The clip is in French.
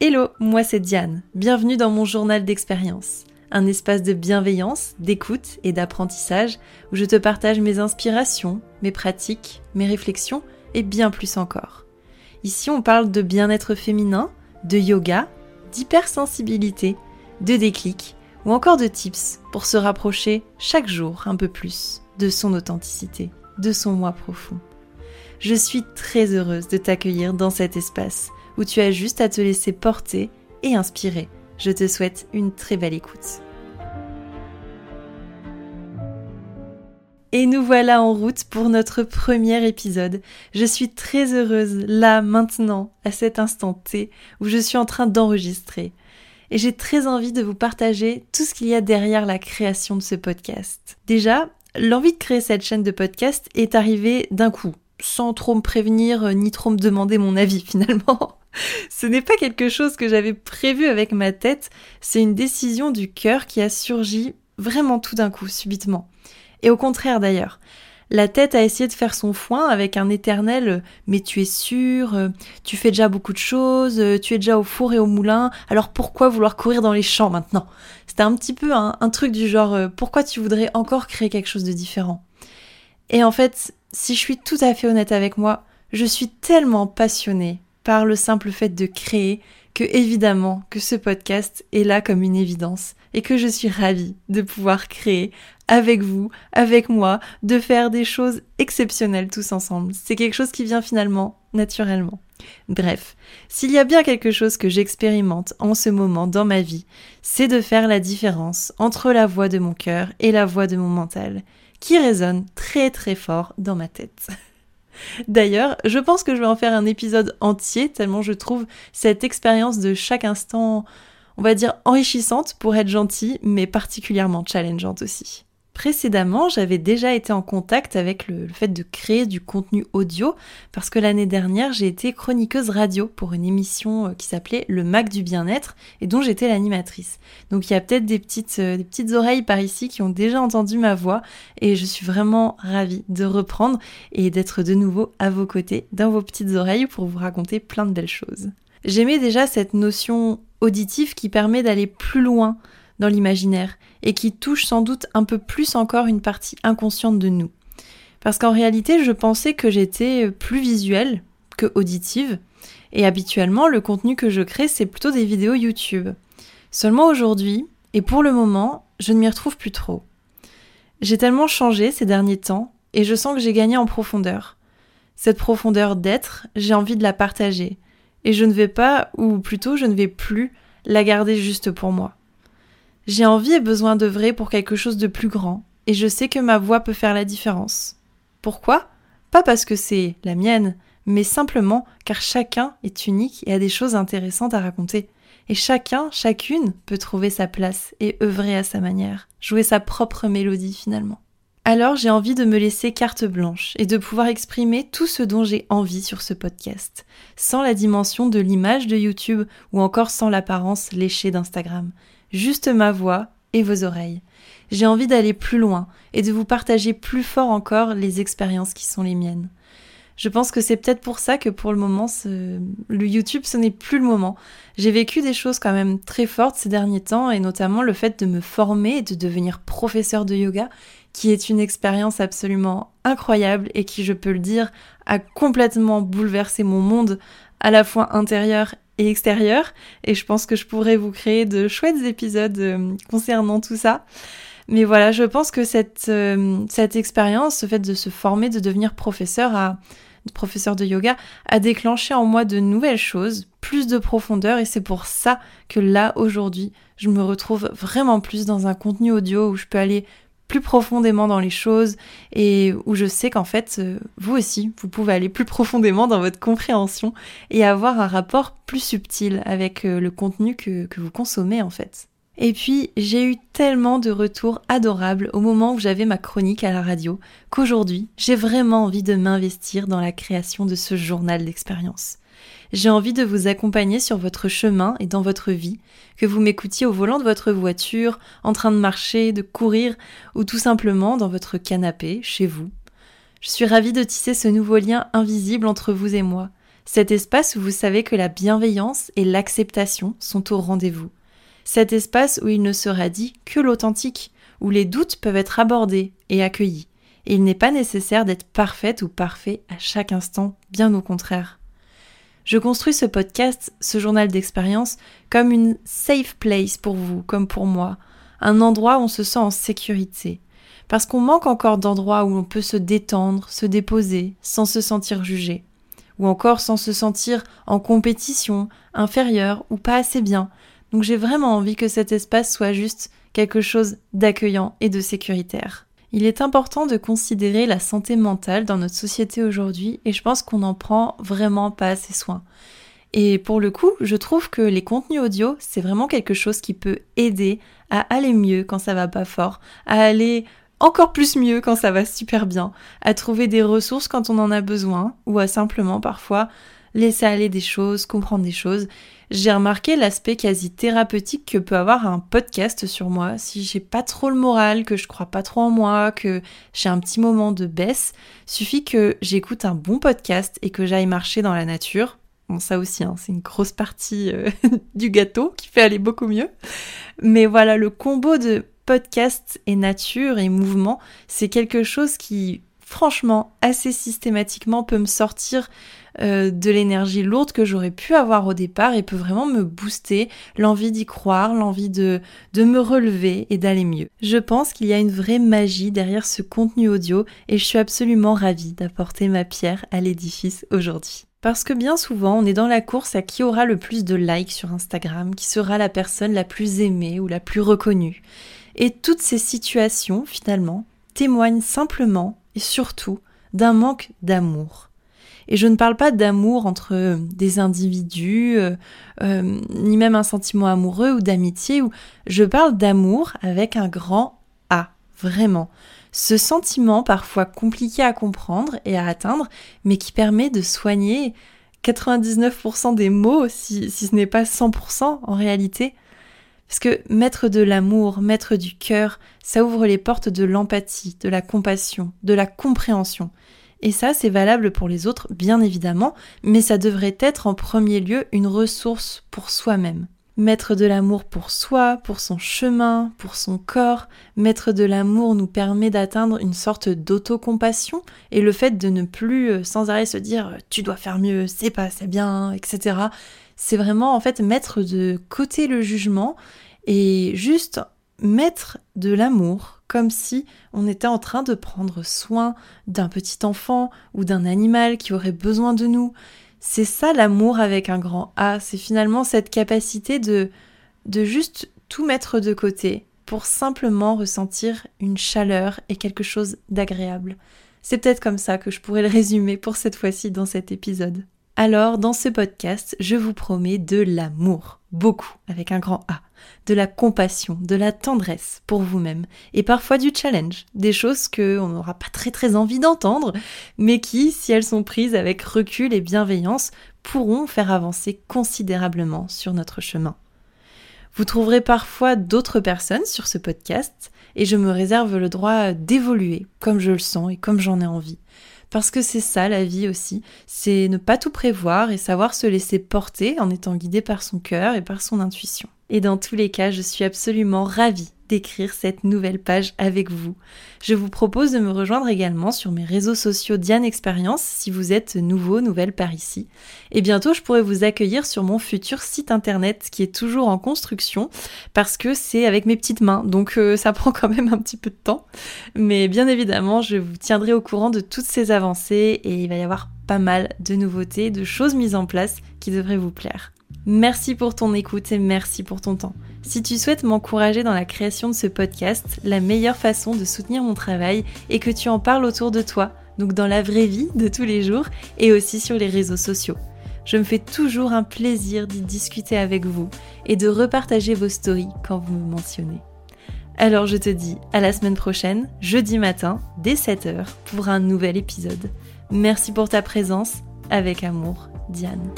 Hello, moi c'est Diane. Bienvenue dans mon journal d'expérience. Un espace de bienveillance, d'écoute et d'apprentissage où je te partage mes inspirations, mes pratiques, mes réflexions et bien plus encore. Ici, on parle de bien-être féminin, de yoga, d'hypersensibilité, de déclic ou encore de tips pour se rapprocher chaque jour un peu plus de son authenticité, de son moi profond. Je suis très heureuse de t'accueillir dans cet espace où tu as juste à te laisser porter et inspirer. Je te souhaite une très belle écoute. Et nous voilà en route pour notre premier épisode. Je suis très heureuse, là, maintenant, à cet instant T, où je suis en train d'enregistrer. Et j'ai très envie de vous partager tout ce qu'il y a derrière la création de ce podcast. Déjà, l'envie de créer cette chaîne de podcast est arrivée d'un coup, sans trop me prévenir ni trop me demander mon avis finalement. Ce n'est pas quelque chose que j'avais prévu avec ma tête, c'est une décision du cœur qui a surgi vraiment tout d'un coup, subitement. Et au contraire d'ailleurs, la tête a essayé de faire son foin avec un éternel mais tu es sûr, tu fais déjà beaucoup de choses, tu es déjà au four et au moulin, alors pourquoi vouloir courir dans les champs maintenant? C'était un petit peu un, un, truc du genre pourquoi tu voudrais encore créer quelque chose de différent? Et en fait, si je suis tout à fait honnête avec moi, je suis tellement passionnée par le simple fait de créer que évidemment que ce podcast est là comme une évidence et que je suis ravie de pouvoir créer avec vous, avec moi, de faire des choses exceptionnelles tous ensemble. C'est quelque chose qui vient finalement naturellement. Bref, s'il y a bien quelque chose que j'expérimente en ce moment dans ma vie, c'est de faire la différence entre la voix de mon cœur et la voix de mon mental, qui résonne très très fort dans ma tête. D'ailleurs, je pense que je vais en faire un épisode entier, tellement je trouve cette expérience de chaque instant, on va dire, enrichissante pour être gentille, mais particulièrement challengeante aussi. Précédemment, j'avais déjà été en contact avec le, fait de créer du contenu audio parce que l'année dernière, j'ai été chroniqueuse radio pour une émission euh, qui s'appelait Le Mac du bien-être et dont j'étais l'animatrice. Donc il y a peut-être des petites, euh, des petites oreilles par ici qui ont déjà entendu ma voix et je suis vraiment ravie de reprendre et d'être de nouveau à vos côtés dans vos petites oreilles pour vous raconter plein de belles choses. J'aimais déjà cette notion auditive qui permet d'aller plus loin dans l'imaginaire et qui touche sans doute un peu plus encore une partie inconsciente de nous. Parce qu'en réalité, je pensais que j'étais plus visuelle que auditive, et habituellement, le contenu que je crée, c'est plutôt des vidéos YouTube. Seulement aujourd'hui, et pour le moment, je ne m'y retrouve plus trop. J'ai tellement changé ces derniers temps, et je sens que j'ai gagné en profondeur. Cette profondeur d'être, j'ai envie de la partager, et je ne vais pas, ou plutôt je ne vais plus, la garder juste pour moi. J'ai envie et besoin d'œuvrer pour quelque chose de plus grand, et je sais que ma voix peut faire la différence. Pourquoi? Pas parce que c'est la mienne, mais simplement car chacun est unique et a des choses intéressantes à raconter. Et chacun, chacune peut trouver sa place et œuvrer à sa manière, jouer sa propre mélodie finalement. Alors j'ai envie de me laisser carte blanche et de pouvoir exprimer tout ce dont j'ai envie sur ce podcast, sans la dimension de l'image de YouTube ou encore sans l'apparence léchée d'Instagram juste ma voix et vos oreilles. J'ai envie d'aller plus loin et de vous partager plus fort encore les expériences qui sont les miennes. Je pense que c'est peut-être pour ça que pour le moment, le YouTube, ce n'est plus le moment. J'ai vécu des choses quand même très fortes ces derniers temps, et notamment le fait de me former et de devenir professeur de yoga, qui est une expérience absolument incroyable et qui, je peux le dire, a complètement bouleversé mon monde, à la fois intérieur et extérieur. Et je pense que je pourrais vous créer de chouettes épisodes euh, concernant tout ça. Mais voilà, je pense que cette, euh, cette expérience, ce fait de se former, de devenir professeur, à, professeur de yoga, a déclenché en moi de nouvelles choses, plus de profondeur, et c'est pour ça que là, aujourd'hui, je me retrouve vraiment plus dans un contenu audio où je peux aller plus profondément dans les choses et où je sais qu'en fait, euh, vous aussi, vous pouvez aller plus profondément dans votre compréhension et avoir un rapport plus subtil avec euh, le contenu que, que vous consommez en fait. Et puis, j'ai eu tellement de retours adorables au moment où j'avais ma chronique à la radio qu'aujourd'hui, j'ai vraiment envie de m'investir dans la création de ce journal d'expérience. J'ai envie de vous accompagner sur votre chemin et dans votre vie, que vous m'écoutiez au volant de votre voiture, en train de marcher, de courir, ou tout simplement dans votre canapé, chez vous. Je suis ravie de tisser ce nouveau lien invisible entre vous et moi, Cet espace où vous savez que la bienveillance et l'acceptation sont au rendez-vous. Cet espace où il ne sera dit que l'authentique, où les doutes peuvent être abordés et accueillis. Et il n'est pas nécessaire d'être parfaite ou parfait à chaque instant, bien au contraire. Je construis ce podcast, ce journal d'expérience, comme une safe place pour vous, comme pour moi, un endroit où on se sent en sécurité. Parce qu'on manque encore d'endroits où on peut se détendre, se déposer, sans se sentir jugé. Ou encore sans se sentir en compétition, inférieur ou pas assez bien. Donc j'ai vraiment envie que cet espace soit juste quelque chose d'accueillant et de sécuritaire. Il est important de considérer la santé mentale dans notre société aujourd'hui et je pense qu'on n'en prend vraiment pas assez soin. Et pour le coup, je trouve que les contenus audio, c'est vraiment quelque chose qui peut aider à aller mieux quand ça va pas fort, à aller encore plus mieux quand ça va super bien, à trouver des ressources quand on en a besoin, ou à simplement parfois laisser aller des choses, comprendre des choses. J'ai remarqué l'aspect quasi thérapeutique que peut avoir un podcast sur moi. Si j'ai pas trop le moral, que je crois pas trop en moi, que j'ai un petit moment de baisse, suffit que j'écoute un bon podcast et que j'aille marcher dans la nature. Bon, ça aussi, hein, c'est une grosse partie euh, du gâteau qui fait aller beaucoup mieux. Mais voilà, le combo de podcast et nature et mouvement, c'est quelque chose qui, franchement, assez systématiquement peut me sortir euh, de l'énergie lourde que j'aurais pu avoir au départ et peut vraiment me booster l'envie d'y croire, l'envie de, de me relever et d'aller mieux. Je pense qu'il y a une vraie magie derrière ce contenu audio et je suis absolument ravie d'apporter ma pierre à l'édifice aujourd'hui. Parce que bien souvent, on est dans la course à qui aura le plus de likes sur Instagram, qui sera la personne la plus aimée ou la plus reconnue. Et toutes ces situations, finalement, témoignent simplement surtout d'un manque d'amour. Et je ne parle pas d'amour entre euh, des individus, euh, euh, ni même un sentiment amoureux ou d'amitié, ou je parle d'amour avec un grand A, vraiment. Ce sentiment parfois compliqué à comprendre et à atteindre, mais qui permet de soigner 99% des maux, si, si ce n'est pas 100% en réalité. Parce que mettre de l'amour, mettre du cœur, ça ouvre les portes de l'empathie, de la compassion, de la compréhension. Et ça, c'est valable pour les autres, bien évidemment, mais ça devrait être en premier lieu une ressource pour soi-même. Mettre de l'amour pour soi, pour son chemin, pour son corps, mettre de l'amour nous permet d'atteindre une sorte d'autocompassion et le fait de ne plus euh, sans arrêt se dire tu dois faire mieux, c'est pas assez bien, etc. C'est vraiment en fait mettre de côté le jugement et juste mettre de l'amour comme si on était en train de prendre soin d'un petit enfant ou d'un animal qui aurait besoin de nous. C'est ça l'amour avec un grand A, c'est finalement cette capacité de, de juste tout mettre de côté pour simplement ressentir une chaleur et quelque chose d'agréable. C'est peut-être comme ça que je pourrais le résumer pour cette fois-ci dans cet épisode. Alors, dans ce podcast, je vous promets de l'amour, beaucoup, avec un grand A, de la compassion, de la tendresse pour vous-même, et parfois du challenge, des choses que on n'aura pas très très envie d'entendre, mais qui, si elles sont prises avec recul et bienveillance, pourront faire avancer considérablement sur notre chemin. Vous trouverez parfois d'autres personnes sur ce podcast, et je me réserve le droit d'évoluer comme je le sens et comme j'en ai envie. Parce que c'est ça la vie aussi, c'est ne pas tout prévoir et savoir se laisser porter en étant guidé par son cœur et par son intuition. Et dans tous les cas, je suis absolument ravie d'écrire cette nouvelle page avec vous. Je vous propose de me rejoindre également sur mes réseaux sociaux Diane Expérience si vous êtes nouveau, nouvelle par ici. Et bientôt, je pourrai vous accueillir sur mon futur site internet qui est toujours en construction parce que c'est avec mes petites mains, donc euh, ça prend quand même un petit peu de temps. Mais bien évidemment, je vous tiendrai au courant de toutes ces avancées et il va y avoir pas mal de nouveautés, de choses mises en place qui devraient vous plaire. Merci pour ton écoute et merci pour ton temps. Si tu souhaites m'encourager dans la création de ce podcast, la meilleure façon de soutenir mon travail est que tu en parles autour de toi, donc dans la vraie vie de tous les jours et aussi sur les réseaux sociaux. Je me fais toujours un plaisir d'y discuter avec vous et de repartager vos stories quand vous me mentionnez. Alors je te dis à la semaine prochaine, jeudi matin, dès 7h, pour un nouvel épisode. Merci pour ta présence. Avec amour, Diane.